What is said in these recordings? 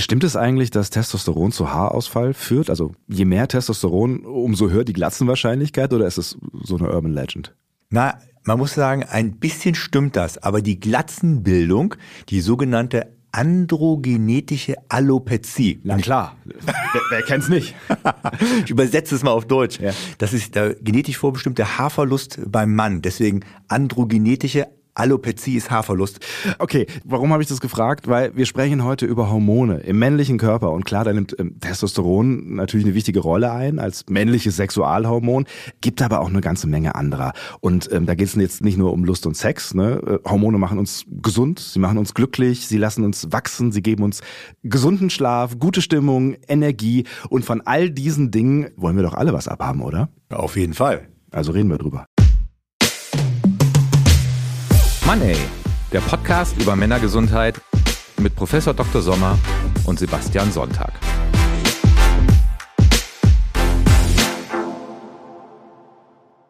Stimmt es eigentlich, dass Testosteron zu Haarausfall führt? Also je mehr Testosteron, umso höher die Glatzenwahrscheinlichkeit oder ist es so eine Urban Legend? Na, man muss sagen, ein bisschen stimmt das, aber die Glatzenbildung, die sogenannte androgenetische Alopezie. Na klar, wer, wer kennt's nicht? ich übersetze es mal auf Deutsch. Ja. Das ist der genetisch vorbestimmte Haarverlust beim Mann. Deswegen androgenetische Alopezie ist Haarverlust. Okay, warum habe ich das gefragt? Weil wir sprechen heute über Hormone im männlichen Körper und klar, da nimmt ähm, Testosteron natürlich eine wichtige Rolle ein als männliches Sexualhormon, gibt aber auch eine ganze Menge anderer. Und ähm, da geht es jetzt nicht nur um Lust und Sex. Ne? Äh, Hormone machen uns gesund, sie machen uns glücklich, sie lassen uns wachsen, sie geben uns gesunden Schlaf, gute Stimmung, Energie und von all diesen Dingen wollen wir doch alle was abhaben, oder? Auf jeden Fall. Also reden wir drüber. Money, der Podcast über Männergesundheit mit Professor Dr. Sommer und Sebastian Sonntag.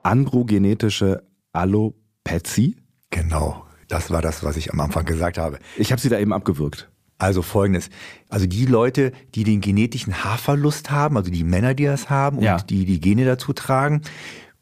Androgenetische Alopezie? Genau, das war das, was ich am Anfang gesagt habe. Ich habe sie da eben abgewürgt. Also folgendes. Also die Leute, die den genetischen Haarverlust haben, also die Männer, die das haben und Ja. die die Gene dazu tragen,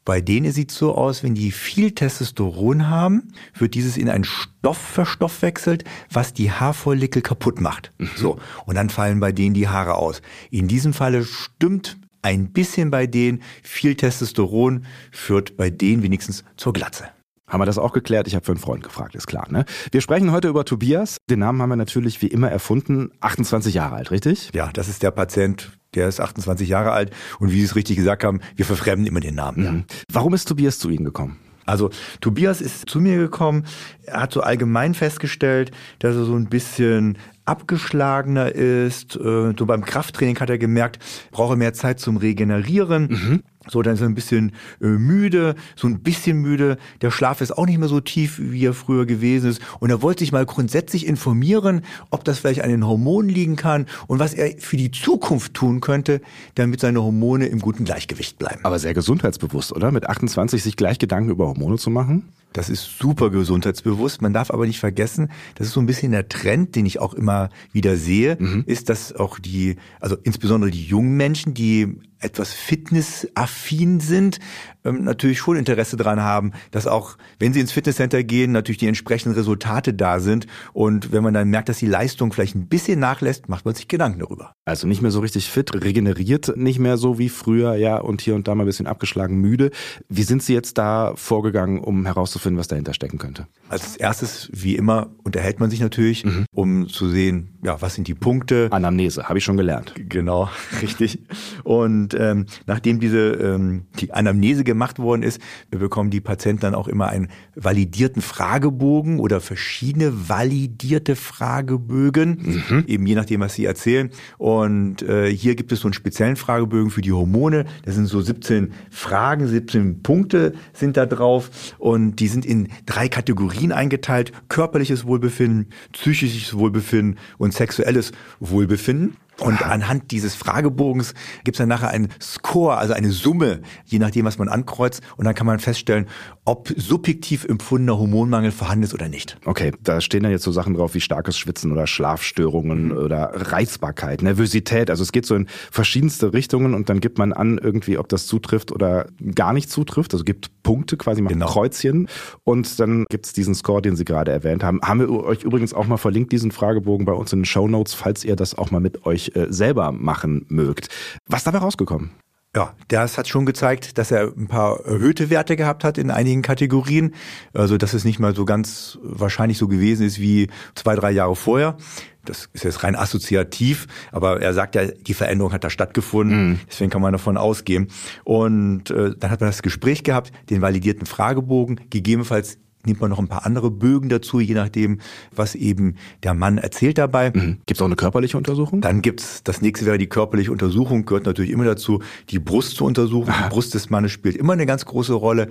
bei denen sieht es so aus, wenn die viel Testosteron haben, wird dieses in einen Stoff verstoffwechselt, was die Haarfollikel kaputt macht. So. Und dann fallen bei denen die Haare aus. In diesem Falle stimmt ein bisschen bei denen, viel Testosteron führt bei denen wenigstens zur Glatze. Haben wir das auch geklärt? Ich habe für einen Freund gefragt, ist klar. Ne? Wir sprechen heute über Tobias. Den Namen haben wir natürlich wie immer erfunden. 28 Jahre alt, richtig? Ja, das ist der Patient, der ist 28 Jahre alt und wie Sie es richtig gesagt haben, wir verfremden immer den Namen. Ja. Mhm. Warum ist Tobias zu Ihnen gekommen? Also Tobias ist zu mir gekommen, er hat so allgemein festgestellt, dass er so ein bisschen abgeschlagener ist. Äh, So beim Krafttraining hat er gemerkt, brauche mehr Zeit zum Regenerieren. So, dann ist er ein bisschen äh, müde, so ein bisschen müde. Der Schlaf ist auch nicht mehr so tief, wie er früher gewesen ist. Und er wollte sich mal grundsätzlich informieren, ob das vielleicht an den Hormonen liegen kann und was er für die Zukunft tun könnte, damit seine Hormone im guten Gleichgewicht bleiben. Aber sehr gesundheitsbewusst, oder? Mit 28 sich gleich Gedanken über Hormone zu machen? Das ist super gesundheitsbewusst. Man darf aber nicht vergessen, das ist so ein bisschen der Trend, den ich auch immer wieder sehe, ist, dass auch die, also insbesondere die jungen Menschen, die etwas fitnessaffin sind, ähm, natürlich schon Interesse daran haben, dass auch, wenn sie ins Fitnesscenter gehen, natürlich die entsprechenden Resultate da sind. Und wenn man dann merkt, dass die Leistung vielleicht ein bisschen nachlässt, macht man sich Gedanken darüber. Also nicht mehr so richtig fit, regeneriert nicht mehr so wie früher, ja, und hier und da mal ein bisschen abgeschlagen, müde. Wie sind Sie jetzt da vorgegangen, um herauszufinden, was dahinter stecken könnte? Als erstes, wie immer, unterhält man sich natürlich, um zu sehen, ja, was sind die Punkte, Anamnese, habe ich schon gelernt. Genau, richtig. Und ähm, nachdem diese ähm, die Anamnese gemacht worden ist, bekommen die Patienten dann auch immer einen validierten Fragebogen oder verschiedene validierte Fragebögen, eben je nachdem, was sie erzählen. Und äh, hier gibt es so einen speziellen Fragebögen für die Hormone. Das sind so 17 Fragen, 17 Punkte sind da drauf und die sind in drei Kategorien eingeteilt: körperliches Wohlbefinden, psychisches Wohlbefinden und sexuelles Wohlbefinden. Und anhand dieses Fragebogens gibt es dann nachher einen Score, also eine Summe, je nachdem, was man ankreuzt. Und dann kann man feststellen, ob subjektiv empfundener Hormonmangel vorhanden ist oder nicht. Okay, da stehen dann jetzt so Sachen drauf wie starkes Schwitzen oder Schlafstörungen oder Reizbarkeit, Nervosität. Also es geht so in verschiedenste Richtungen und dann gibt man an irgendwie, ob das zutrifft oder gar nicht zutrifft. Also gibt Punkte quasi, macht Genau. Kreuzchen und dann gibt's diesen Score, den Sie gerade erwähnt haben. Haben wir euch übrigens auch mal verlinkt, diesen Fragebogen bei uns in den Show Notes, falls ihr das auch mal mit euch äh, selber machen mögt. Was dabei rausgekommen? Ja, das hat schon gezeigt, dass er ein paar erhöhte Werte gehabt hat in einigen Kategorien. Also, dass es nicht mal so ganz wahrscheinlich so gewesen ist wie zwei, drei Jahre vorher. Das ist jetzt rein assoziativ, aber er sagt ja, die Veränderung hat da stattgefunden. Deswegen kann man davon ausgehen. Und äh, dann hat man das Gespräch gehabt, den validierten Fragebogen, gegebenenfalls nimmt man noch ein paar andere Bögen dazu, je nachdem, was eben der Mann erzählt dabei. Mhm. Gibt's auch eine körperliche Untersuchung? Dann gibt's das nächste wäre die körperliche Untersuchung, gehört natürlich immer dazu, die Brust zu untersuchen. Die Brust des Mannes spielt immer eine ganz große Rolle.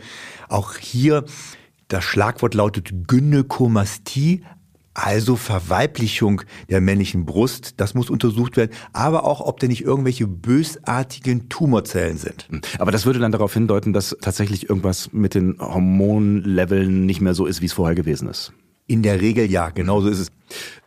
Auch hier, das Schlagwort lautet Gynäkomastie, also Verweiblichung der männlichen Brust. Das muss untersucht werden. Aber auch, ob da nicht irgendwelche bösartigen Tumorzellen sind. Aber das würde dann darauf hindeuten, dass tatsächlich irgendwas mit den Hormonleveln nicht mehr so ist, wie es vorher gewesen ist. In der Regel ja, genau so ist es.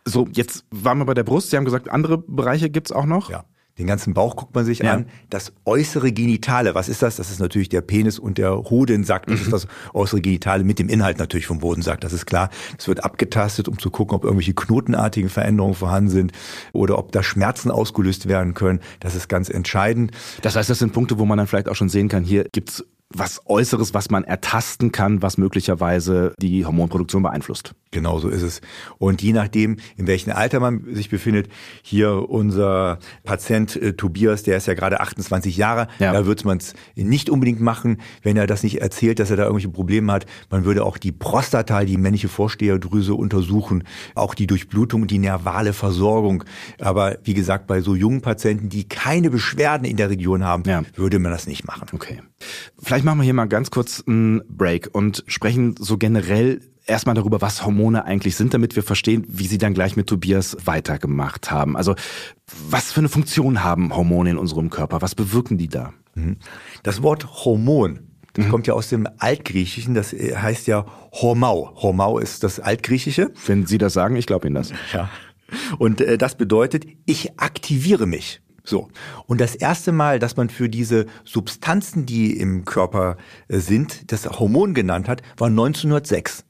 So, jetzt waren wir bei der Brust. Sie haben gesagt, andere Bereiche gibt's auch noch. Ja. Den ganzen Bauch guckt man sich Ja. an. Das äußere Genitale, was ist das? Das ist natürlich der Penis und der Hodensack. Das ist das äußere Genitale mit dem Inhalt natürlich vom Hodensack. Das ist klar. Es wird abgetastet, um zu gucken, ob irgendwelche knotenartigen Veränderungen vorhanden sind oder ob da Schmerzen ausgelöst werden können. Das ist ganz entscheidend. Das heißt, das sind Punkte, wo man dann vielleicht auch schon sehen kann, hier gibt's was Äußeres, was man ertasten kann, was möglicherweise die Hormonproduktion beeinflusst. Genau so ist es. Und je nachdem, in welchem Alter man sich befindet, hier unser Patient äh, Tobias, der ist ja gerade 28 Jahre, Ja. da würde man es nicht unbedingt machen, wenn er das nicht erzählt, dass er da irgendwelche Probleme hat. Man würde auch die Prostata, die männliche Vorsteherdrüse untersuchen, auch die Durchblutung und die nervale Versorgung. Aber wie gesagt, bei so jungen Patienten, die keine Beschwerden in der Region haben, Ja. würde man das nicht machen. Okay. Vielleicht machen wir hier mal ganz kurz einen Break und sprechen so generell erstmal darüber, was Hormone eigentlich sind, damit wir verstehen, wie Sie dann gleich mit Tobias weitergemacht haben. Also, was für eine Funktion haben Hormone in unserem Körper? Was bewirken die da? Das Wort Hormon, das kommt ja aus dem Altgriechischen, das heißt ja Hormau. Hormau ist das Altgriechische. Wenn Sie das sagen, ich glaube Ihnen das. Ja. Und äh, das bedeutet, ich aktiviere mich. So. Und das erste Mal, dass man für diese Substanzen, die im Körper äh, sind, das Hormon genannt hat, war 1906.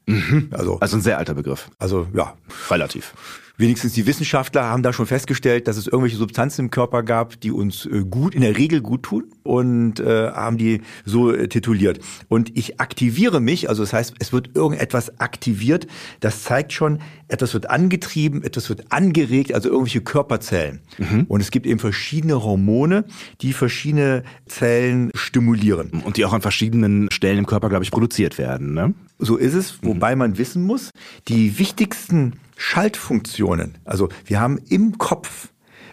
Also, Also ein sehr alter Begriff. also ja, Relativ. Wenigstens die Wissenschaftler haben da schon festgestellt, dass es irgendwelche Substanzen im Körper gab, die uns äh, gut, in der Regel gut tun und äh, haben die so äh, tituliert. Und ich aktiviere mich, also das heißt, es wird irgendetwas aktiviert, das zeigt schon, etwas wird angetrieben, etwas wird angeregt, also irgendwelche Körperzellen. Und es gibt eben verschiedene Hormone, die verschiedene Zellen stimulieren. Und die auch an verschiedenen Stellen im Körper, glaube ich, produziert werden. Ne? So ist es, wobei man wissen muss, die wichtigsten Schaltfunktionen, also wir haben im Kopf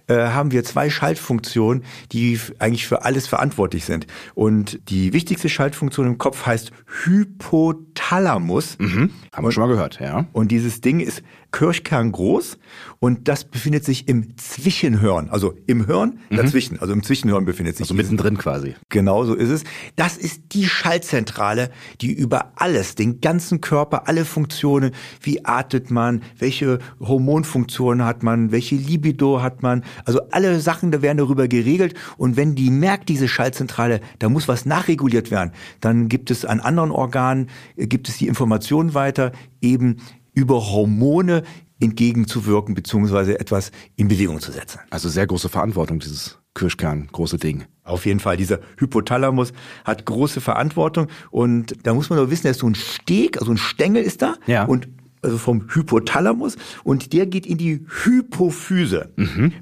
äh, haben wir zwei Schaltfunktionen, die eigentlich für alles verantwortlich sind. Und die wichtigste Schaltfunktion im Kopf heißt Hypothalamus. Haben wir schon mal gehört, ja. Und dieses Ding ist kirchkerngroß und das befindet sich im Zwischenhirn, also im Hirn dazwischen, also im Zwischenhirn befindet sich Also mittendrin quasi. Genau so ist es. Das ist die Schaltzentrale, die über alles, den ganzen Körper, alle Funktionen, wie atmet man, welche Hormonfunktionen hat man, welche Libido hat man, also alle Sachen, da werden darüber geregelt. Und wenn die merkt, diese Schaltzentrale, da muss was nachreguliert werden, dann gibt es an anderen Organen, äh, gibt es die Information weiter, eben über Hormone entgegenzuwirken, beziehungsweise etwas in Bewegung zu setzen. Also sehr große Verantwortung, dieses Kirschkern, große Ding. Auf jeden Fall, dieser Hypothalamus hat große Verantwortung und da muss man nur wissen, da ist so ein Steg, also ein Stängel ist da Ja. und also vom Hypothalamus und der geht in die Hypophyse.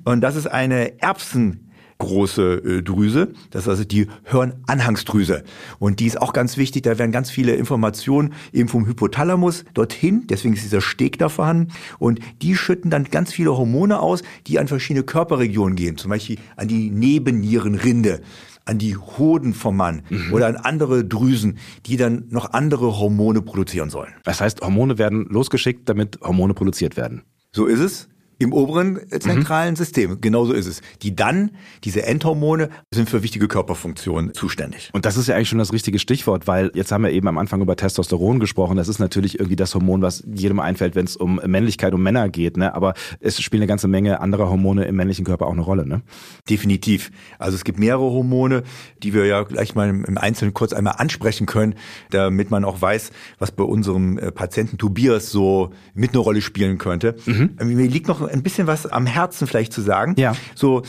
Und das ist eine erbsengroße äh, Drüse, das ist also die Hirnanhangsdrüse. Und die ist auch ganz wichtig, da werden ganz viele Informationen eben vom Hypothalamus dorthin, deswegen ist dieser Steg da vorhanden. Und die schütten dann ganz viele Hormone aus, die an verschiedene Körperregionen gehen, zum Beispiel an die Nebennierenrinde, an die Hoden vom Mann oder an andere Drüsen, die dann noch andere Hormone produzieren sollen. Das heißt, Hormone werden losgeschickt, damit Hormone produziert werden. So ist es. Im oberen äh, zentralen System, genauso ist es. Die dann, diese Endhormone, sind für wichtige Körperfunktionen zuständig. Und das ist ja eigentlich schon das richtige Stichwort, weil jetzt haben wir eben am Anfang über Testosteron gesprochen. Das ist natürlich irgendwie das Hormon, was jedem einfällt, wenn es um Männlichkeit und Männer geht. Ne? Aber es spielen eine ganze Menge anderer Hormone im männlichen Körper auch eine Rolle. Ne? Definitiv. Also es gibt mehrere Hormone, die wir ja gleich mal im Einzelnen kurz einmal ansprechen können, damit man auch weiß, was bei unserem äh, Patienten Tobias so mit eine Rolle spielen könnte. Ähm, Mir liegt noch ein bisschen was am Herzen vielleicht zu sagen. Ja. So,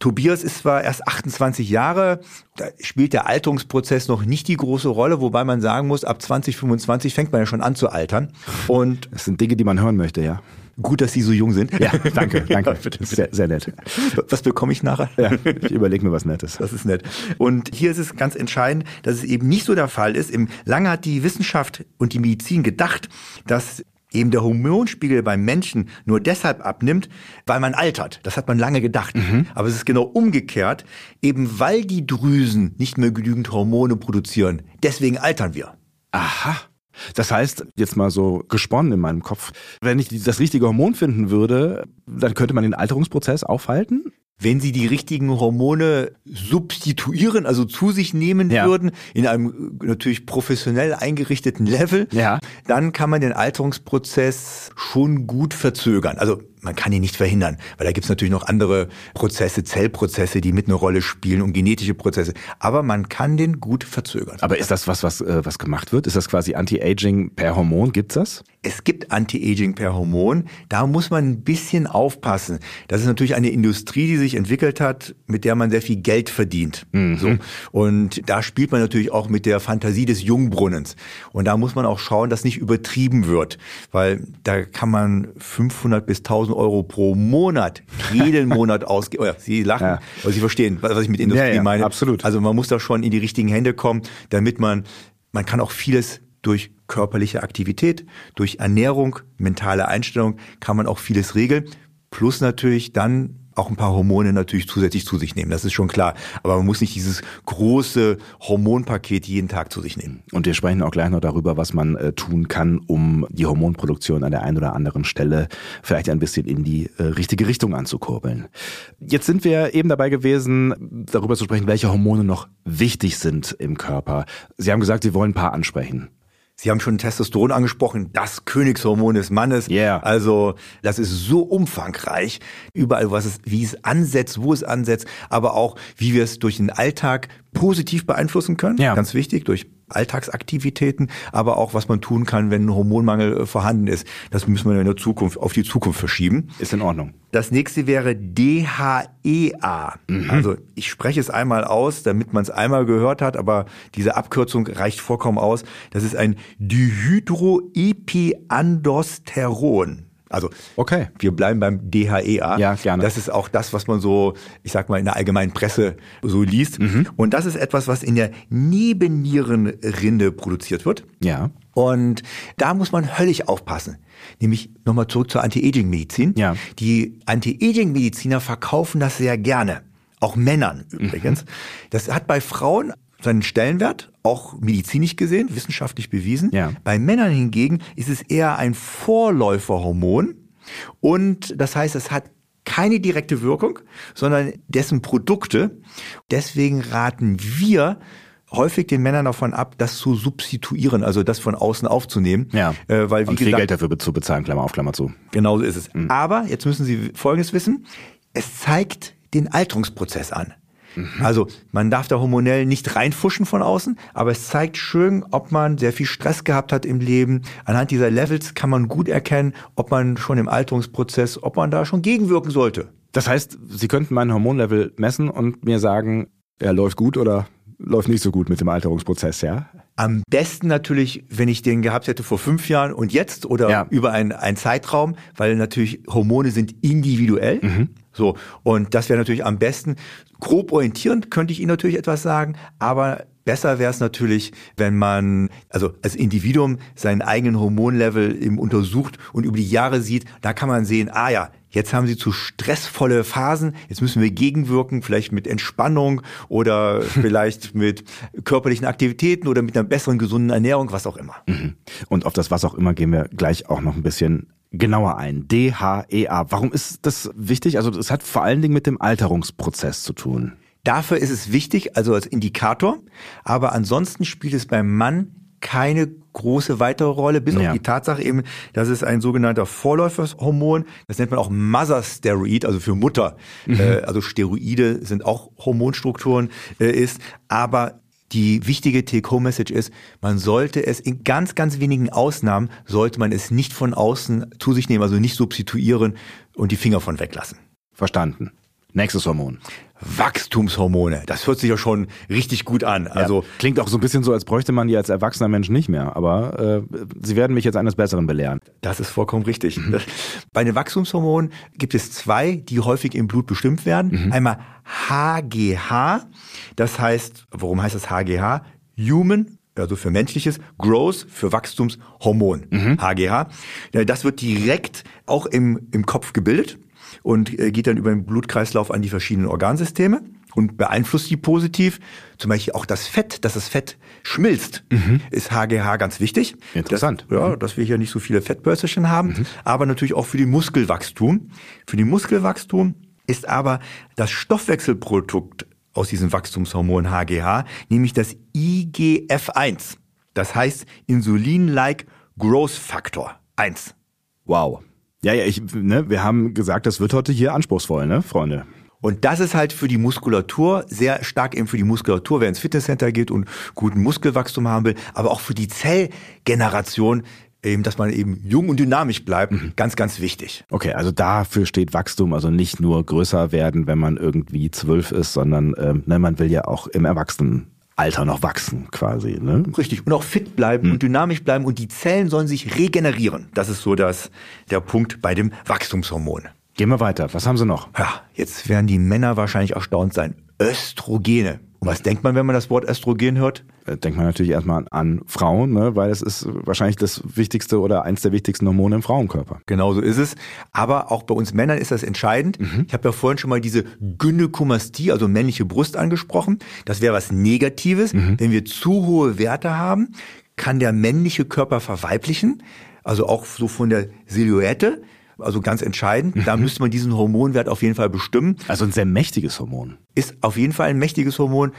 Tobias ist zwar erst 28 Jahre, da spielt der Alterungsprozess noch nicht die große Rolle, wobei man sagen muss, ab 2025 fängt man ja schon an zu altern. Und Das sind Dinge, die man hören möchte, ja. gut, dass Sie so jung sind. Ja, danke, danke. Ja, bitte, bitte. Sehr, sehr nett. Was bekomme ich nachher? Ja, ich überlege mir was Nettes. Das ist nett. Und hier ist es ganz entscheidend, dass es eben nicht so der Fall ist. Im lange hat die Wissenschaft und die Medizin gedacht, dass eben der Hormonspiegel beim Menschen nur deshalb abnimmt, weil man altert. Das hat man lange gedacht. Aber es ist genau umgekehrt, eben weil die Drüsen nicht mehr genügend Hormone produzieren. Deswegen altern wir. Aha. Das heißt, jetzt mal so gesponnen in meinem Kopf, wenn ich das richtige Hormon finden würde, dann könnte man den Alterungsprozess aufhalten? Wenn sie die richtigen Hormone substituieren, also zu sich nehmen ja. würden, in einem natürlich professionell eingerichteten Level, ja. dann kann man den Alterungsprozess schon gut verzögern. Also man kann ihn nicht verhindern, weil da gibt es natürlich noch andere Prozesse, Zellprozesse, die mit einer Rolle spielen und genetische Prozesse. Aber man kann den gut verzögern. Aber ist das was, was, äh, was gemacht wird? Ist das quasi Anti-Aging per Hormon? Gibt's das? Es gibt Anti-Aging per Hormon. Da muss man ein bisschen aufpassen. Das ist natürlich eine Industrie, die sich entwickelt hat, mit der man sehr viel Geld verdient. Mhm. So. Und da spielt man natürlich auch mit der Fantasie des Jungbrunnens. Und da muss man auch schauen, dass nicht übertrieben wird, weil da kann man 500 bis 1000 Euro pro Monat jeden Monat ausgeben. Oh ja, Sie lachen, ja. aber Sie verstehen, was ich mit Industrie ja, ja, meine. Absolut. Also man muss da schon in die richtigen Hände kommen, damit man, man kann auch vieles durch körperliche Aktivität, durch Ernährung, mentale Einstellung kann man auch vieles regeln. Plus natürlich dann auch ein paar Hormone natürlich zusätzlich zu sich nehmen. Das ist schon klar. Aber man muss nicht dieses große Hormonpaket jeden Tag zu sich nehmen. Und wir sprechen auch gleich noch darüber, was man äh, tun kann, um die Hormonproduktion an der einen oder anderen Stelle vielleicht ein bisschen in die äh, richtige Richtung anzukurbeln. Jetzt sind wir eben dabei gewesen, darüber zu sprechen, welche Hormone noch wichtig sind im Körper. Sie haben gesagt, Sie wollen ein paar ansprechen. Sie haben schon Testosteron angesprochen, das Königshormon des Mannes. Yeah. Also das ist so umfangreich, überall, was es, wie es ansetzt, wo es ansetzt, aber auch, wie wir es durch den Alltag positiv beeinflussen können. Ja. Ganz wichtig, durch Alltagsaktivitäten, aber auch was man tun kann, wenn ein Hormonmangel äh, vorhanden ist. Das müssen wir in der Zukunft auf die Zukunft verschieben. Ist in Ordnung. Das nächste wäre DHEA. Mhm. Also ich spreche es einmal aus, damit man es einmal gehört hat, aber diese Abkürzung reicht vollkommen aus. Das ist ein Dihydroepiandosteron. Also okay. wir bleiben beim DHEA. Ja, gerne. Das ist auch das, was man so, ich sag mal, in der allgemeinen Presse so liest. Mhm. Und das ist etwas, was in der Nebennierenrinde produziert wird. Ja. Und da muss man höllisch aufpassen. Nämlich nochmal zurück zur Anti-Aging-Medizin. Ja. Die Anti-Aging-Mediziner verkaufen das sehr gerne. Auch Männern übrigens. Mhm. Das hat bei Frauen seinen Stellenwert, auch medizinisch gesehen, wissenschaftlich bewiesen. Ja. Bei Männern hingegen ist es eher ein Vorläuferhormon und das heißt, es hat keine direkte Wirkung, sondern dessen Produkte. Deswegen raten wir häufig den Männern davon ab, das zu substituieren, also das von außen aufzunehmen. Ja. Äh, weil, wie und viel gesagt, Geld dafür zu bezahlen, Klammer auf, Klammer zu. Genau so ist es. Mhm. Aber jetzt müssen Sie Folgendes wissen. Es zeigt den Alterungsprozess an. Mhm. Also man darf da hormonell nicht reinfuschen von außen, aber es zeigt schön, ob man sehr viel Stress gehabt hat im Leben. Anhand dieser Levels kann man gut erkennen, ob man schon im Alterungsprozess, ob man da schon gegenwirken sollte. Das heißt, Sie könnten meinen Hormonlevel messen und mir sagen, er läuft gut oder läuft nicht so gut mit dem Alterungsprozess, ja? Am besten natürlich, wenn ich den gehabt hätte vor fünf Jahren und jetzt oder ja. über einen, einen Zeitraum, weil natürlich Hormone sind individuell. Mhm. So. Und das wäre natürlich am besten. Grob orientierend könnte ich Ihnen natürlich etwas sagen, aber Besser wäre es natürlich, wenn man also als Individuum seinen eigenen Hormonlevel eben untersucht und über die Jahre sieht. Da kann man sehen, ah ja, Jetzt haben sie zu stressvolle Phasen. Jetzt müssen wir gegenwirken, vielleicht mit Entspannung oder vielleicht mit körperlichen Aktivitäten oder mit einer besseren gesunden Ernährung, was auch immer. Mhm. Und auf das was auch immer gehen wir gleich auch noch ein bisschen genauer ein. DHEA. Warum ist das wichtig? Also das hat vor allen Dingen mit dem Alterungsprozess zu tun. Dafür ist es wichtig, also als Indikator. Aber ansonsten spielt es beim Mann keine große weitere Rolle, bis ja. auf die Tatsache eben, dass es ein sogenannter Vorläuferhormon, das nennt man auch Mother Steroid, also für Mutter, mhm. äh, also Steroide sind auch Hormonstrukturen, äh, ist, aber die wichtige Take-Home-Message ist, man sollte es in ganz, ganz wenigen Ausnahmen, sollte man es nicht von außen zu sich nehmen, also nicht substituieren und die Finger von weglassen. Verstanden. Nächstes Hormon. Wachstumshormone. Das hört sich ja schon richtig gut an. Also ja, klingt auch so ein bisschen so, als bräuchte man die als erwachsener Mensch nicht mehr. Aber äh, Sie werden mich jetzt eines Besseren belehren. Das ist vollkommen richtig. Mhm. Bei den Wachstumshormonen gibt es zwei, die häufig im Blut bestimmt werden. Mhm. Einmal HGH. Das heißt, warum heißt das HGH? Human also für menschliches, Growth für Wachstumshormon, mhm. HGH. Das wird direkt auch im, im Kopf gebildet und äh, geht dann über den Blutkreislauf an die verschiedenen Organsysteme und beeinflusst die positiv. Zum Beispiel auch das Fett, dass das Fett schmilzt, mhm. ist HGH ganz wichtig. Interessant. Dass, ja, dass wir hier nicht so viele Fettbörserchen haben, mhm. aber natürlich auch für die Muskelwachstum. Für die Muskelwachstum ist aber das Stoffwechselprodukt aus diesem Wachstumshormon HGH, nämlich das IGF-1. Das heißt Insulin-like Growth Factor 1. Wow. Ja, ja, ich, ne, wir haben gesagt, das wird heute hier anspruchsvoll, ne, Freunde? Und das ist halt für die Muskulatur, sehr stark eben für die Muskulatur, wer ins Fitnesscenter geht und guten Muskelwachstum haben will, aber auch für die Zellgeneration, eben, dass man eben jung und dynamisch bleibt, mhm. ganz, ganz wichtig. Okay, also dafür steht Wachstum, also nicht nur größer werden, wenn man irgendwie zwölf ist, sondern ähm, ne, man will ja auch im Erwachsenenalter noch wachsen quasi. Ne? Richtig. Und auch fit bleiben mhm. und dynamisch bleiben und die Zellen sollen sich regenerieren. Das ist so das, der Punkt bei dem Wachstumshormon. Gehen wir weiter. Was haben Sie noch? Ja, jetzt werden die Männer wahrscheinlich erstaunt sein. Östrogene. Und was denkt man, wenn man das Wort Östrogen hört? Äh, denkt man natürlich erstmal an Frauen, ne? weil es ist wahrscheinlich das wichtigste oder eins der wichtigsten Hormone im Frauenkörper. Genau so ist es. Aber auch bei uns Männern ist das entscheidend. Mhm. Ich habe ja vorhin schon mal diese Gynäkomastie, also männliche Brust angesprochen. Das wäre was Negatives. Mhm. Wenn wir zu hohe Werte haben, kann der männliche Körper verweiblichen. Also auch so von der Silhouette. Also ganz entscheidend. Da mhm. müsste man diesen Hormonwert auf jeden Fall bestimmen. Also ein sehr mächtiges Hormon. Ist auf jeden Fall ein mächtiges Hormon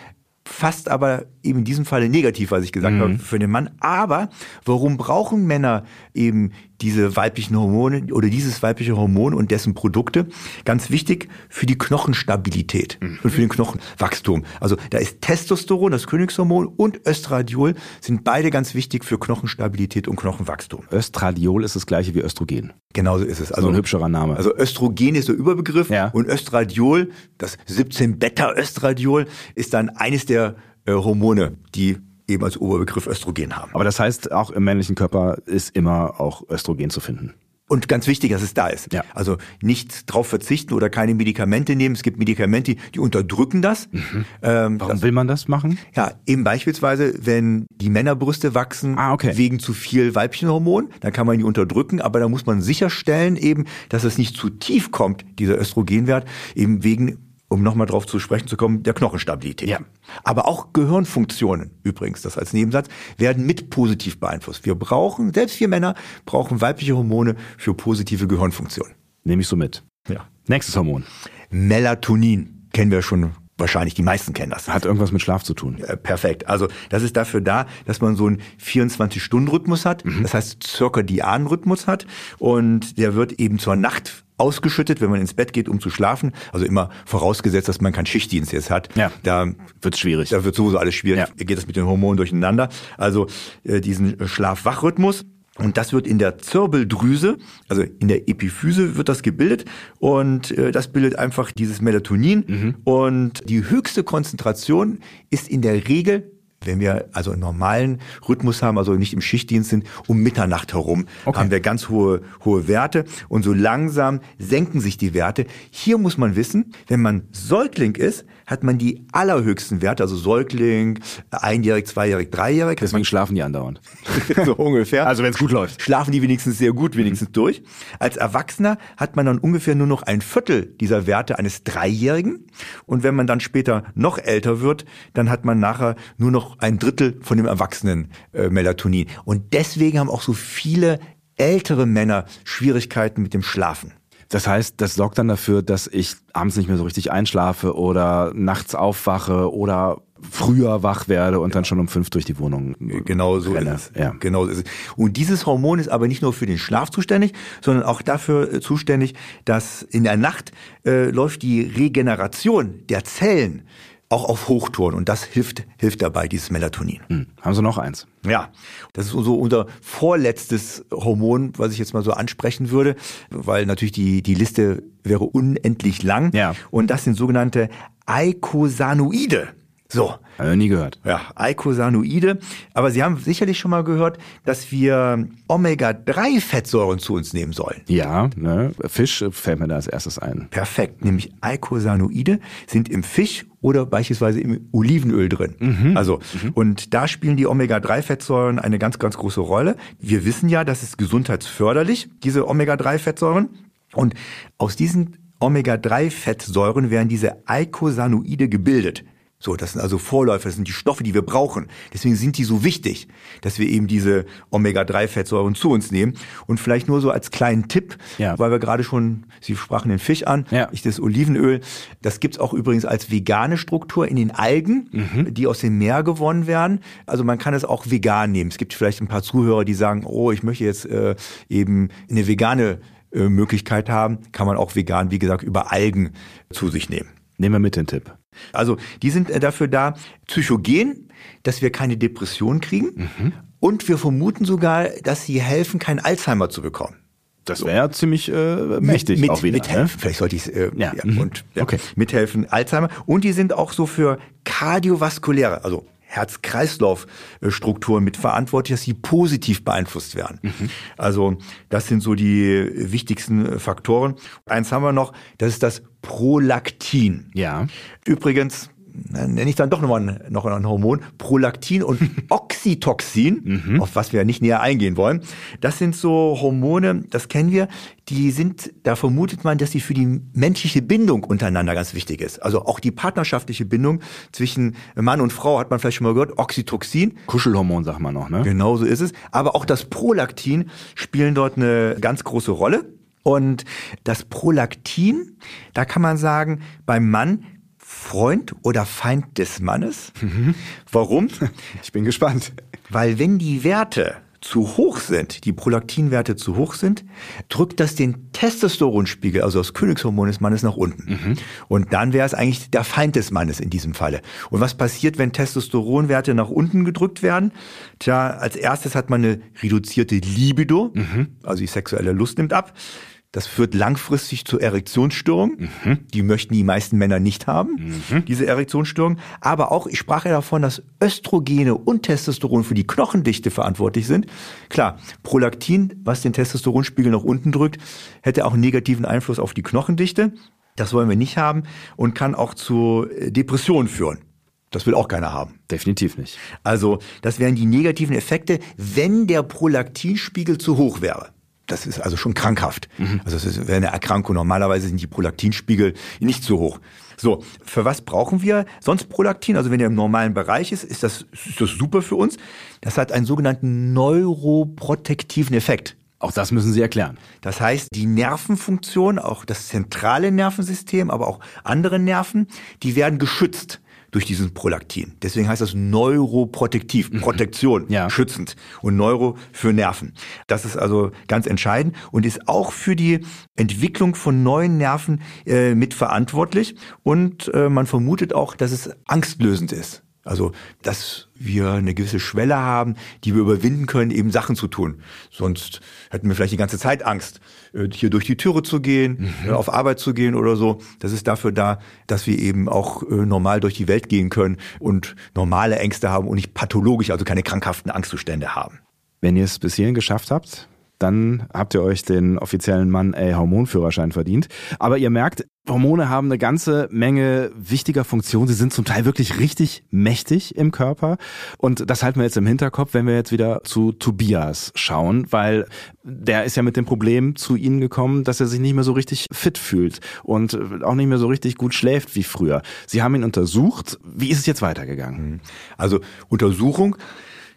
fast aber eben in diesem Falle negativ, was ich gesagt mhm. habe, für den Mann. Aber warum brauchen Männer eben diese weiblichen Hormone oder dieses weibliche Hormon und dessen Produkte? Ganz wichtig für die Knochenstabilität mhm. und für den Knochenwachstum. Also da ist Testosteron, das Königshormon und Östradiol sind beide ganz wichtig für Knochenstabilität und Knochenwachstum. Östradiol ist das gleiche wie Östrogen. Genauso ist es. Also so ein hübscherer Name. Also Östrogen ist der Überbegriff ja. und Östradiol, das 17-Beta-Östradiol, ist dann eines der äh, Hormone, die eben als Oberbegriff Östrogen haben. Aber das heißt, auch im männlichen Körper ist immer auch Östrogen zu finden. Und ganz wichtig, dass es da ist. Ja. Also nicht drauf verzichten oder keine Medikamente nehmen. Es gibt Medikamente, die unterdrücken das. Mhm. Ähm, Warum das, will man das machen? Ja, eben beispielsweise, wenn die Männerbrüste wachsen ah, okay. wegen zu viel Weibchenhormon, dann kann man die unterdrücken, aber da muss man sicherstellen eben, dass es nicht zu tief kommt, dieser Östrogenwert, eben wegen um nochmal drauf zu sprechen zu kommen, der Knochenstabilität. Ja. Aber auch Gehirnfunktionen, übrigens, das als Nebensatz, werden mit positiv beeinflusst. Wir brauchen, selbst wir Männer, brauchen weibliche Hormone für positive Gehirnfunktionen. Nehme ich so mit. Ja. Nächstes Hormon. Melatonin. Kennen wir schon wahrscheinlich die meisten kennen das. Hat irgendwas mit Schlaf zu tun. Perfekt. Also das ist dafür da, dass man so einen 24-Stunden-Rhythmus hat, mhm. das heißt circadianen Rhythmus hat und der wird eben zur Nacht ausgeschüttet, wenn man ins Bett geht, um zu schlafen. Also immer vorausgesetzt, dass man keinen Schichtdienst jetzt hat. Ja, da wird schwierig. Da wird sowieso alles schwierig. Ja. Geht das mit den Hormonen durcheinander. Also äh, diesen Schlaf-Wach-Rhythmus. Und das wird in der Zirbeldrüse, also in der Epiphyse wird das gebildet und äh, das bildet einfach dieses Melatonin mhm. und die höchste Konzentration ist in der Regel wenn wir also einen normalen Rhythmus haben, also nicht im Schichtdienst sind, um Mitternacht herum okay. haben wir ganz hohe, hohe Werte und so langsam senken sich die Werte. Hier muss man wissen, wenn man Säugling ist, hat man die allerhöchsten Werte, also Säugling, einjährig, zweijährig, dreijährig. Deswegen schlafen die andauernd. so ungefähr. Also wenn es gut läuft. Schlafen die wenigstens sehr gut, wenigstens mhm. durch. Als Erwachsener hat man dann ungefähr nur noch ein Viertel dieser Werte eines Dreijährigen. Und wenn man dann später noch älter wird, dann hat man nachher nur noch ein Drittel von dem Erwachsenen äh, Melatonin. Und deswegen haben auch so viele ältere Männer Schwierigkeiten mit dem Schlafen. Das heißt, das sorgt dann dafür, dass ich abends nicht mehr so richtig einschlafe oder nachts aufwache oder früher wach werde und dann schon um fünf durch die Wohnung genau so renne. ist es. Ja. Genau so ist es. Und dieses Hormon ist aber nicht nur für den Schlaf zuständig, sondern auch dafür äh, zuständig, dass in der Nacht äh, läuft die Regeneration der Zellen auch auf Hochtouren und das hilft, hilft dabei, dieses Melatonin. Hm. Haben Sie noch eins? Ja, das ist so unser vorletztes Hormon, was ich jetzt mal so ansprechen würde, weil natürlich die, die Liste wäre unendlich lang. Ja. Und das sind sogenannte Eicosanoide. So. Habe nie gehört. Ja, Eicosanoide. Aber Sie haben sicherlich schon mal gehört, dass wir Omega-3-Fettsäuren zu uns nehmen sollen. Ja, ne? Fisch fällt mir da als erstes ein. Perfekt. Nämlich Eicosanoide sind im Fisch oder beispielsweise im Olivenöl drin. Mhm. Also, mhm. und da spielen die Omega-3-Fettsäuren eine ganz, ganz große Rolle. Wir wissen ja, das ist gesundheitsförderlich, diese Omega-3-Fettsäuren. Und aus diesen Omega-3-Fettsäuren werden diese Eicosanoide gebildet. So, das sind also Vorläufer, das sind die Stoffe, die wir brauchen. Deswegen sind die so wichtig, dass wir eben diese Omega-3-Fettsäuren zu uns nehmen. Und vielleicht nur so als kleinen Tipp, ja. weil wir gerade schon, Sie sprachen den Fisch an, ja. ich das Olivenöl. Das gibt's auch übrigens als vegane Struktur in den Algen, mhm. die aus dem Meer gewonnen werden. Also man kann es auch vegan nehmen. Es gibt vielleicht ein paar Zuhörer, die sagen, oh, ich möchte jetzt äh, eben eine vegane äh, Möglichkeit haben, kann man auch vegan, wie gesagt, über Algen zu sich nehmen. Nehmen wir mit den Tipp. Also die sind äh, dafür da, psychogen, dass wir keine Depression kriegen. Mhm. Und wir vermuten sogar, dass sie helfen, kein Alzheimer zu bekommen. Das wäre ja ziemlich äh, mächtig mit, auch wieder. Mithelfen, ne? vielleicht sollte ich es äh, ja. ja. Mhm. und ja, okay. mithelfen Alzheimer. Und die sind auch so für kardiovaskuläre, also Herz-Kreislauf-Strukturen mit verantwortlich, dass sie positiv beeinflusst werden. Mhm. Also das sind so die wichtigsten Faktoren. Eins haben wir noch, das ist das Prolaktin. Ja. Übrigens, nenne ich dann doch nochmal ein, noch ein Hormon, Prolaktin und Oxytocin, mhm. auf was wir nicht näher eingehen wollen. Das sind so Hormone, das kennen wir, die sind, da vermutet man, dass sie für die menschliche Bindung untereinander ganz wichtig ist. Also auch die partnerschaftliche Bindung zwischen Mann und Frau hat man vielleicht schon mal gehört, Oxytocin. Kuschelhormon, sagt man noch, ne? Genau so ist es. Aber auch das Prolaktin spielen dort eine ganz große Rolle. Und das Prolaktin, da kann man sagen, beim Mann Freund oder Feind des Mannes. Mhm. Warum? Ich bin gespannt. Weil wenn die Werte zu hoch sind, die Prolaktinwerte zu hoch sind, drückt das den Testosteronspiegel, also das Königshormon des Mannes, nach unten. Mhm. Und dann wäre es eigentlich der Feind des Mannes in diesem Falle. Und was passiert, wenn Testosteronwerte nach unten gedrückt werden? Tja, als erstes hat man eine reduzierte Libido, mhm. also die sexuelle Lust nimmt ab. Das führt langfristig zur Erektionsstörung. Mhm. Die möchten die meisten Männer nicht haben, mhm. diese Erektionsstörung. Aber auch, ich sprach ja davon, dass Östrogene und Testosteron für die Knochendichte verantwortlich sind. Klar, Prolaktin, was den Testosteronspiegel nach unten drückt, hätte auch einen negativen Einfluss auf die Knochendichte. Das wollen wir nicht haben und kann auch zu äh, Depressionen führen. Das will auch keiner haben. Definitiv nicht. Also, das wären die negativen Effekte, wenn der Prolaktinspiegel zu hoch wäre. Das ist also schon krankhaft. Mhm. Also das wäre eine Erkrankung. Normalerweise sind die Prolaktinspiegel nicht so hoch. So, für was brauchen wir sonst Prolaktin? Also wenn er im normalen Bereich ist, ist das, ist das super für uns. Das hat einen sogenannten neuroprotektiven Effekt. Auch das müssen Sie erklären. Das heißt, die Nervenfunktion, auch das zentrale Nervensystem, aber auch andere Nerven, die werden geschützt durch diesen Prolaktin. Deswegen heißt das neuroprotektiv, mhm. Protektion, ja. schützend und Neuro für Nerven. Das ist also ganz entscheidend und ist auch für die Entwicklung von neuen Nerven äh, mitverantwortlich und äh, man vermutet auch, dass es angstlösend ist. Also, dass wir eine gewisse Schwelle haben, die wir überwinden können, eben Sachen zu tun. Sonst hätten wir vielleicht die ganze Zeit Angst, äh, hier durch die Türe zu gehen, mhm. Äh, auf Arbeit zu gehen oder so. Das ist dafür da, dass wir eben auch äh, normal durch die Welt gehen können und normale Ängste haben und nicht pathologisch, also keine krankhaften Angstzustände haben. Wenn ihr es bis hierhin geschafft habt, dann habt ihr euch den offiziellen Mann-A-Hormonführerschein verdient. Aber ihr merkt, Hormone haben eine ganze Menge wichtiger Funktionen. Sie sind zum Teil wirklich richtig mächtig im Körper. Und das halten wir jetzt im Hinterkopf, wenn wir jetzt wieder zu Tobias schauen, weil der ist ja mit dem Problem zu Ihnen gekommen, dass er sich nicht mehr so richtig fit fühlt und auch nicht mehr so richtig gut schläft wie früher. Sie haben ihn untersucht. Wie ist es jetzt weitergegangen? Also Untersuchung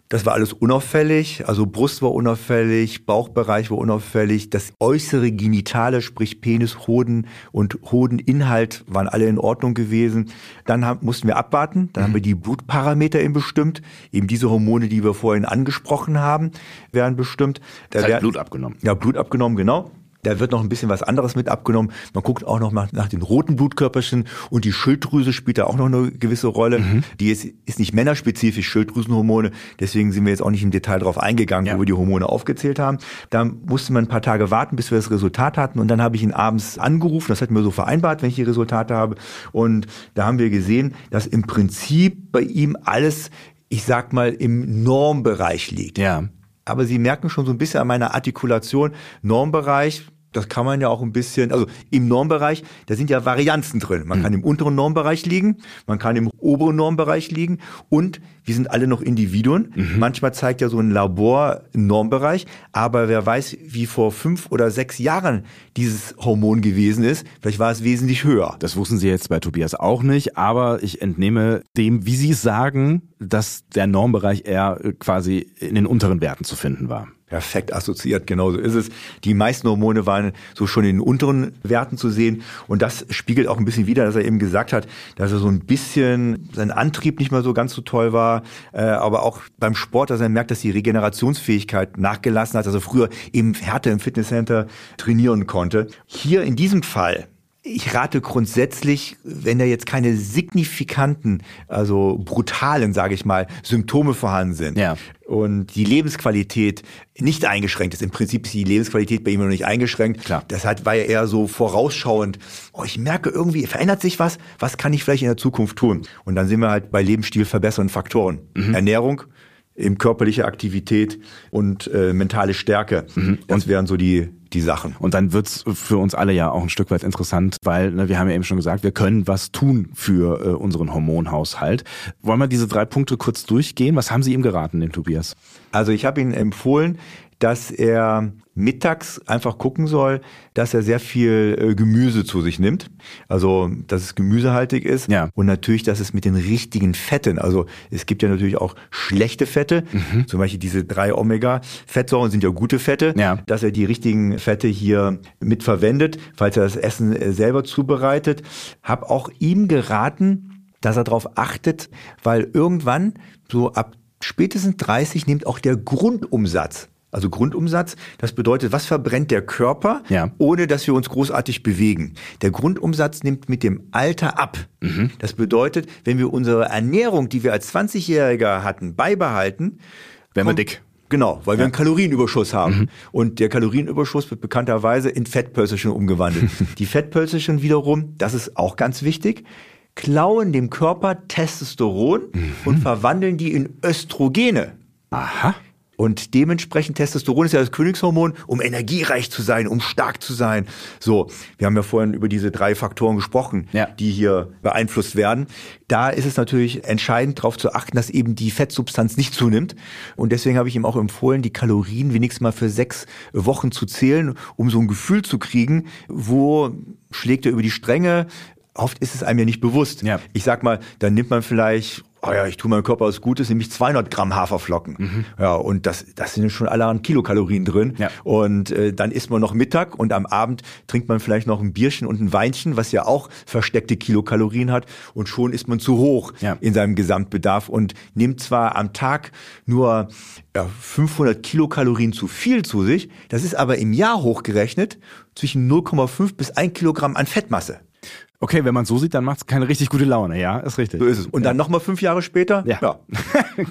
das war alles unauffällig, also Brust war unauffällig, Bauchbereich war unauffällig, das äußere Genitale, sprich Penis, Hoden und Hodeninhalt waren alle in Ordnung gewesen. Dann haben, mussten wir abwarten, dann mhm. haben wir die Blutparameter eben bestimmt, eben diese Hormone, die wir vorhin angesprochen haben, werden bestimmt. Da das heißt Blut abgenommen. Ja, Blut abgenommen, genau. Da wird noch ein bisschen was anderes mit abgenommen. Man guckt auch noch mal nach den roten Blutkörperchen und die Schilddrüse spielt da auch noch eine gewisse Rolle. Mhm. Die ist, ist nicht männerspezifisch, Schilddrüsenhormone. Deswegen sind wir jetzt auch nicht im Detail darauf eingegangen, ja. wo wir die Hormone aufgezählt haben. Da musste man ein paar Tage warten, bis wir das Resultat hatten. Und dann habe ich ihn abends angerufen. Das hatten wir so vereinbart, wenn ich die Resultate habe. Und da haben wir gesehen, dass im Prinzip bei ihm alles ich sag mal, im Normbereich liegt. Ja aber Sie merken schon so ein bisschen an meiner Artikulation, Normbereich, das kann man ja auch ein bisschen, also im Normbereich, da sind ja Varianzen drin. Man kann im unteren Normbereich liegen, man kann im oberen Normbereich liegen und wir sind alle noch Individuen. Mhm. Manchmal zeigt ja so ein Labor einen Normbereich, aber wer weiß, wie vor fünf oder sechs Jahren dieses Hormon gewesen ist. Vielleicht war es wesentlich höher. Das wussten Sie jetzt bei Tobias auch nicht, aber ich entnehme dem, wie Sie es sagen, dass der Normbereich eher quasi in den unteren Werten zu finden war. Perfekt assoziiert, genauso ist es. Die meisten Hormone waren so schon in den unteren Werten zu sehen. Und das spiegelt auch ein bisschen wider, dass er eben gesagt hat, dass er so ein bisschen sein Antrieb nicht mehr so ganz so toll war. Äh, aber auch beim Sport, dass er merkt, dass die Regenerationsfähigkeit nachgelassen hat, dass er früher eben härter im Fitnesscenter trainieren konnte. Hier in diesem Fall ich rate grundsätzlich, wenn da jetzt keine signifikanten, also brutalen, sage ich mal, Symptome vorhanden sind ja. und die Lebensqualität nicht eingeschränkt ist. Im Prinzip ist die Lebensqualität bei ihm noch nicht eingeschränkt. Klar. Das hat, war ja eher so vorausschauend. Oh, ich merke irgendwie, verändert sich was. Was kann ich vielleicht in der Zukunft tun? Und dann sind wir halt bei Lebensstil verbessernden Faktoren. Mhm. Ernährung, eben körperliche Aktivität und äh, mentale Stärke. Mhm. Das wären so die die Sachen. Und dann wird's für uns alle ja auch ein Stück weit interessant, weil ne, wir haben ja eben schon gesagt, wir können was tun für äh, unseren Hormonhaushalt. Wollen wir diese drei Punkte kurz durchgehen? Was haben Sie ihm geraten, dem Tobias? Also ich habe Ihnen empfohlen, dass er mittags einfach gucken soll, dass er sehr viel äh, Gemüse zu sich nimmt. Also, dass es gemüsehaltig ist. Ja. Und natürlich, dass es mit den richtigen Fetten, also es gibt ja natürlich auch schlechte Fette, mhm. zum Beispiel diese drei Omega-Fettsäuren sind ja gute Fette, ja. dass er die richtigen Fette hier mit verwendet, falls er das Essen äh, selber zubereitet. Hab auch ihm geraten, dass er darauf achtet, weil irgendwann so ab spätestens 30 nimmt auch der Grundumsatz also Grundumsatz, das bedeutet, was verbrennt der Körper, ja. ohne dass wir uns großartig bewegen. Der Grundumsatz nimmt mit dem Alter ab. Mhm. Das bedeutet, wenn wir unsere Ernährung, die wir als 20-Jähriger hatten, beibehalten, werden wir dick. Genau, weil wir einen Kalorienüberschuss haben. Mhm. Und der Kalorienüberschuss wird bekannterweise in Fettpölzerchen umgewandelt. die Fettpölzerchen wiederum, das ist auch ganz wichtig, klauen dem Körper Testosteron mhm. und verwandeln die in Östrogene. Aha. Und dementsprechend Testosteron ist ja das Königshormon, um energiereich zu sein, um stark zu sein. So, wir haben ja vorhin über diese drei Faktoren gesprochen, ja. die hier beeinflusst werden. Da ist es natürlich entscheidend darauf zu achten, dass eben die Fettsubstanz nicht zunimmt. Und deswegen habe ich ihm auch empfohlen, die Kalorien wenigstens mal für sechs Wochen zu zählen, um so ein Gefühl zu kriegen, wo schlägt er über die Stränge, oft ist es einem ja nicht bewusst. Ja. Ich sag mal, dann nimmt man vielleicht oh ja, ich tue meinem Körper was Gutes, nämlich 200 Gramm Haferflocken. Mhm. Ja, und das, das sind schon alle an Kilokalorien drin. Ja. Und äh, dann isst man noch Mittag und am Abend trinkt man vielleicht noch ein Bierchen und ein Weinchen, was ja auch versteckte Kilokalorien hat. Und schon ist man zu hoch ja. in seinem Gesamtbedarf und nimmt zwar am Tag nur ja, 500 Kilokalorien zu viel zu sich, das ist aber im Jahr hochgerechnet zwischen 0,5 bis 1 Kilogramm an Fettmasse. Okay, wenn man so sieht, dann macht es keine richtig gute Laune, ja, ist richtig. So ist es. Und dann nochmal fünf Jahre später? Ja. ja.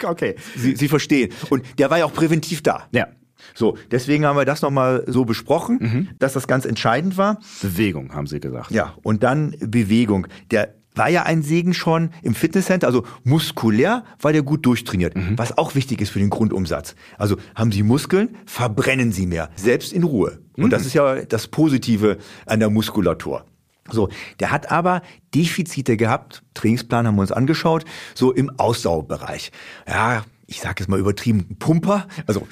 okay. Sie, Sie verstehen. Und der war ja auch präventiv da. Ja. So, deswegen haben wir das nochmal so besprochen, mhm. dass das ganz entscheidend war. Bewegung, haben Sie gesagt. Ja, und dann Bewegung. Der war ja ein Segen schon im Fitnesscenter, also muskulär war der gut durchtrainiert, mhm. was auch wichtig ist für den Grundumsatz. Also haben Sie Muskeln, verbrennen Sie mehr, selbst in Ruhe. Und mhm. das ist ja das Positive an der Muskulatur. So, der hat aber Defizite gehabt. Trainingsplan haben wir uns angeschaut, so im Ausdauerbereich. Ja, ich sage jetzt mal übertrieben, Pumper. Also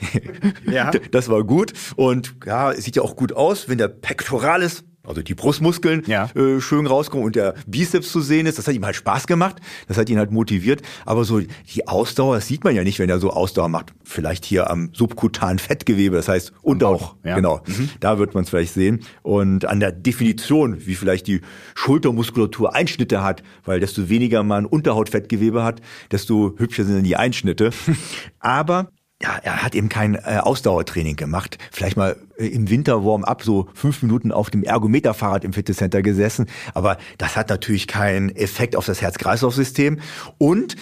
ja. das war gut und ja, es sieht ja auch gut aus, wenn der Pectoralis also die Brustmuskeln ja. äh, schön rauskommen und der Bizeps zu sehen ist. Das hat ihm halt Spaß gemacht, das hat ihn halt motiviert. Aber so die Ausdauer, das sieht man ja nicht, wenn er so Ausdauer macht. Vielleicht hier am subkutanen Fettgewebe, das heißt Unterbauch. Ja. Genau, mhm. da wird man es vielleicht sehen. Und an der Definition, wie vielleicht die Schultermuskulatur Einschnitte hat, weil desto weniger man Unterhautfettgewebe hat, desto hübscher sind die Einschnitte. Aber ja, er hat eben kein äh, Ausdauertraining gemacht. Vielleicht mal äh, im Winter Warm-up so fünf Minuten auf dem Ergometerfahrrad im Fitnesscenter gesessen. Aber das hat natürlich keinen Effekt auf das Herz-Kreislauf-System. Und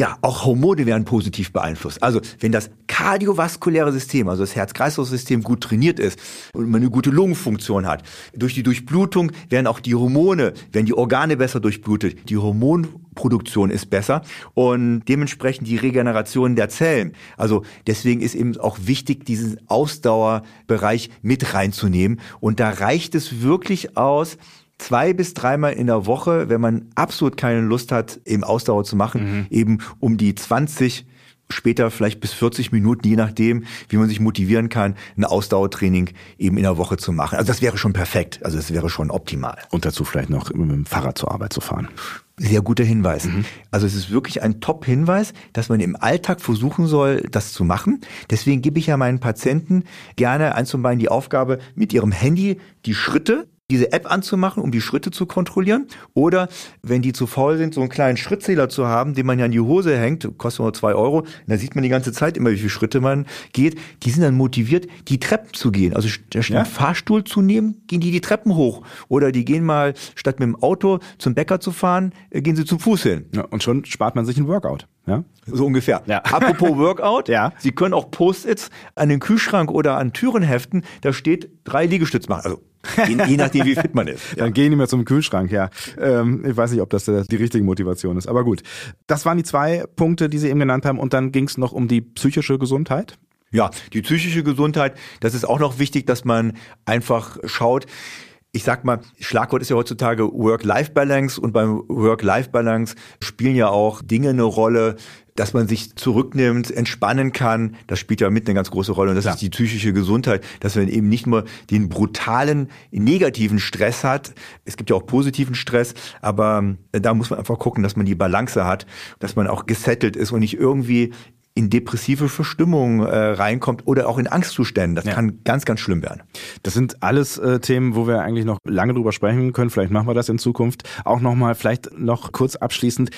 ja, auch Hormone werden positiv beeinflusst. Also wenn das kardiovaskuläre System, also das Herz-Kreislauf-System gut trainiert ist und man eine gute Lungenfunktion hat, durch die Durchblutung werden auch die Hormone, werden die Organe besser durchblutet. Die Hormon Produktion ist besser und dementsprechend die Regeneration der Zellen. Also deswegen ist eben auch wichtig, diesen Ausdauerbereich mit reinzunehmen. Und da reicht es wirklich aus, zwei bis dreimal in der Woche, wenn man absolut keine Lust hat, eben Ausdauer zu machen, mhm. eben um die 20 später vielleicht bis 40 Minuten, je nachdem, wie man sich motivieren kann, ein Ausdauertraining eben in der Woche zu machen. Also das wäre schon perfekt. Also das wäre schon optimal. Und dazu vielleicht noch mit dem Fahrrad zur Arbeit zu fahren. Sehr guter Hinweis. Mhm. Also es ist wirklich ein Top-Hinweis, dass man im Alltag versuchen soll, das zu machen. Deswegen gebe ich ja meinen Patienten gerne Beispiel die Aufgabe, mit ihrem Handy die Schritte diese App anzumachen, um die Schritte zu kontrollieren. Oder wenn die zu faul sind, so einen kleinen Schrittzähler zu haben, den man ja in die Hose hängt, kostet nur zwei Euro, da sieht man die ganze Zeit immer, wie viele Schritte man geht. Die sind dann motiviert, die Treppen zu gehen. Also statt ja? einen Fahrstuhl zu nehmen, gehen die die Treppen hoch. Oder die gehen mal, statt mit dem Auto zum Bäcker zu fahren, äh, gehen sie zum Fuß hin. Ja, und schon spart man sich ein Workout. Ja? So ungefähr. Ja. Apropos Workout, ja. Sie können auch Post-its an den Kühlschrank oder an Türen heften, da steht drei Liegestütz machen. Also Je, je, nachdem, wie fit man ist. Ja. Dann gehen die mehr zum Kühlschrank, ja. Ähm, ich weiß nicht, ob das die richtige Motivation ist, aber gut. Das waren die zwei Punkte, die Sie eben genannt haben und dann ging es noch um die psychische Gesundheit. Ja, die psychische Gesundheit, das ist auch noch wichtig, dass man einfach schaut, ich sag mal, Schlagwort ist ja heutzutage Work-Life-Balance und beim Work-Life-Balance spielen ja auch Dinge eine Rolle, dass man sich zurücknimmt, entspannen kann. Das spielt ja mit eine ganz große Rolle und das ja. ist die psychische Gesundheit, dass man eben nicht nur den brutalen negativen Stress hat. Es gibt ja auch positiven Stress, aber da muss man einfach gucken, dass man die Balance hat, dass man auch gesettelt ist und nicht irgendwie in depressive Verstimmung äh, reinkommt oder auch in Angstzuständen. Das ja. kann ganz, ganz schlimm werden. Das sind alles äh, Themen, wo wir eigentlich noch lange drüber sprechen können. Vielleicht machen wir das in Zukunft. Auch nochmal, vielleicht noch kurz abschließend.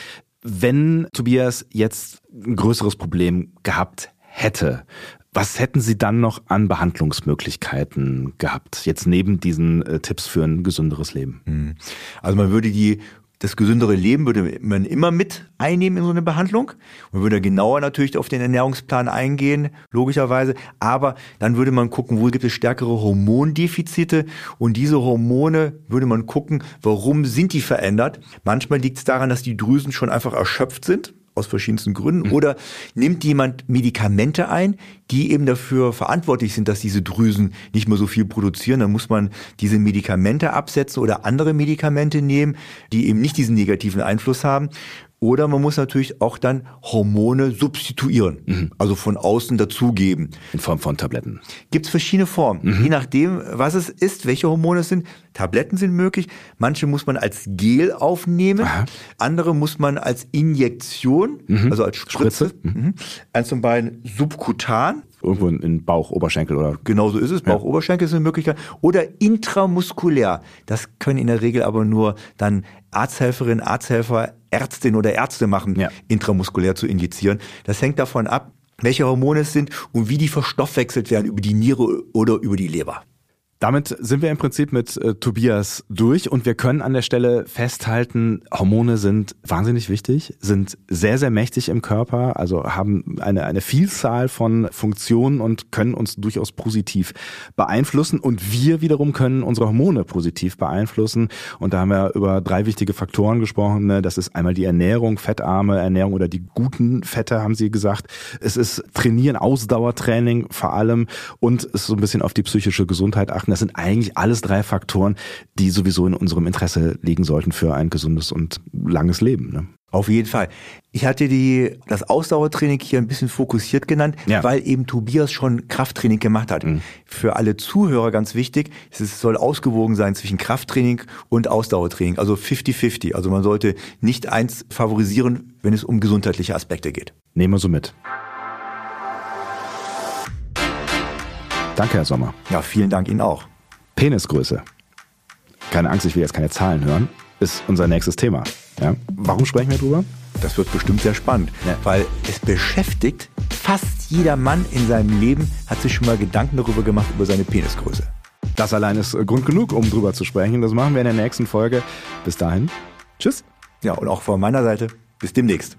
Wenn Tobias jetzt ein größeres Problem gehabt hätte, was hätten Sie dann noch an Behandlungsmöglichkeiten gehabt, jetzt neben diesen äh, Tipps für ein gesünderes Leben? Hm. Also man würde die das gesündere Leben würde man immer mit einnehmen in so eine Behandlung. Man würde genauer natürlich auf den Ernährungsplan eingehen, logischerweise. Aber dann würde man gucken, wo gibt es stärkere Hormondefizite. Und diese Hormone würde man gucken, warum sind die verändert. Manchmal liegt es daran, dass die Drüsen schon einfach erschöpft sind aus verschiedensten Gründen. Mhm. Oder nimmt jemand Medikamente ein, die eben dafür verantwortlich sind, dass diese Drüsen nicht mehr so viel produzieren. Dann muss man diese Medikamente absetzen oder andere Medikamente nehmen, die eben nicht diesen negativen Einfluss haben. Oder man muss natürlich auch dann Hormone substituieren, mhm. also von außen dazugeben. In Form von Tabletten. Gibt es verschiedene Formen. Mhm. Je nachdem, was es ist, welche Hormone es sind. Tabletten sind möglich. Manche muss man als Gel aufnehmen. Aha. Andere muss man als Injektion, mhm. also als Spritze. Spritze. Mhm. Eins zum beiden subkutan irgendwo in Bauch, Oberschenkel oder? Genau so ist es. Bauch, ja. Oberschenkel ist eine Möglichkeit. Oder intramuskulär. Das können in der Regel aber nur dann Arzthelferin, Arzthelfer, Ärztin oder Ärzte machen, ja. intramuskulär zu injizieren. Das hängt davon ab, welche Hormone es sind und wie die verstoffwechselt werden über die Niere oder über die Leber. Damit sind wir im Prinzip mit äh, Tobias durch und wir können an der Stelle festhalten, Hormone sind wahnsinnig wichtig, sind sehr, sehr mächtig im Körper, also haben eine, eine Vielzahl von Funktionen und können uns durchaus positiv beeinflussen und wir wiederum können unsere Hormone positiv beeinflussen und da haben wir über drei wichtige Faktoren gesprochen. Ne? Das ist einmal die Ernährung, fettarme Ernährung oder die guten Fette, haben Sie gesagt. Es ist Trainieren, Ausdauertraining vor allem und es ist so ein bisschen auf die psychische Gesundheit achten. Das sind eigentlich alles drei Faktoren, die sowieso in unserem Interesse liegen sollten für ein gesundes und langes Leben. Ne? Auf jeden Fall. Ich hatte die, das Ausdauertraining hier ein bisschen fokussiert genannt, ja. weil eben Tobias schon Krafttraining gemacht hat. Mhm. Für alle Zuhörer ganz wichtig, es soll ausgewogen sein zwischen Krafttraining und Ausdauertraining, also 50-50. Also man sollte nicht eins favorisieren, wenn es um gesundheitliche Aspekte geht. Nehmen wir so mit. Danke, Herr Sommer. Ja, vielen Dank Ihnen auch. Penisgröße. Keine Angst, ich will jetzt keine Zahlen hören. Ist unser nächstes Thema. Ja? Warum sprechen wir drüber? Das wird bestimmt sehr spannend, ja. weil es beschäftigt fast jeder Mann in seinem Leben, hat sich schon mal Gedanken darüber gemacht, über seine Penisgröße. Das allein ist Grund genug, um drüber zu sprechen. Das machen wir in der nächsten Folge. Bis dahin. Tschüss. Ja, und auch von meiner Seite. Bis demnächst.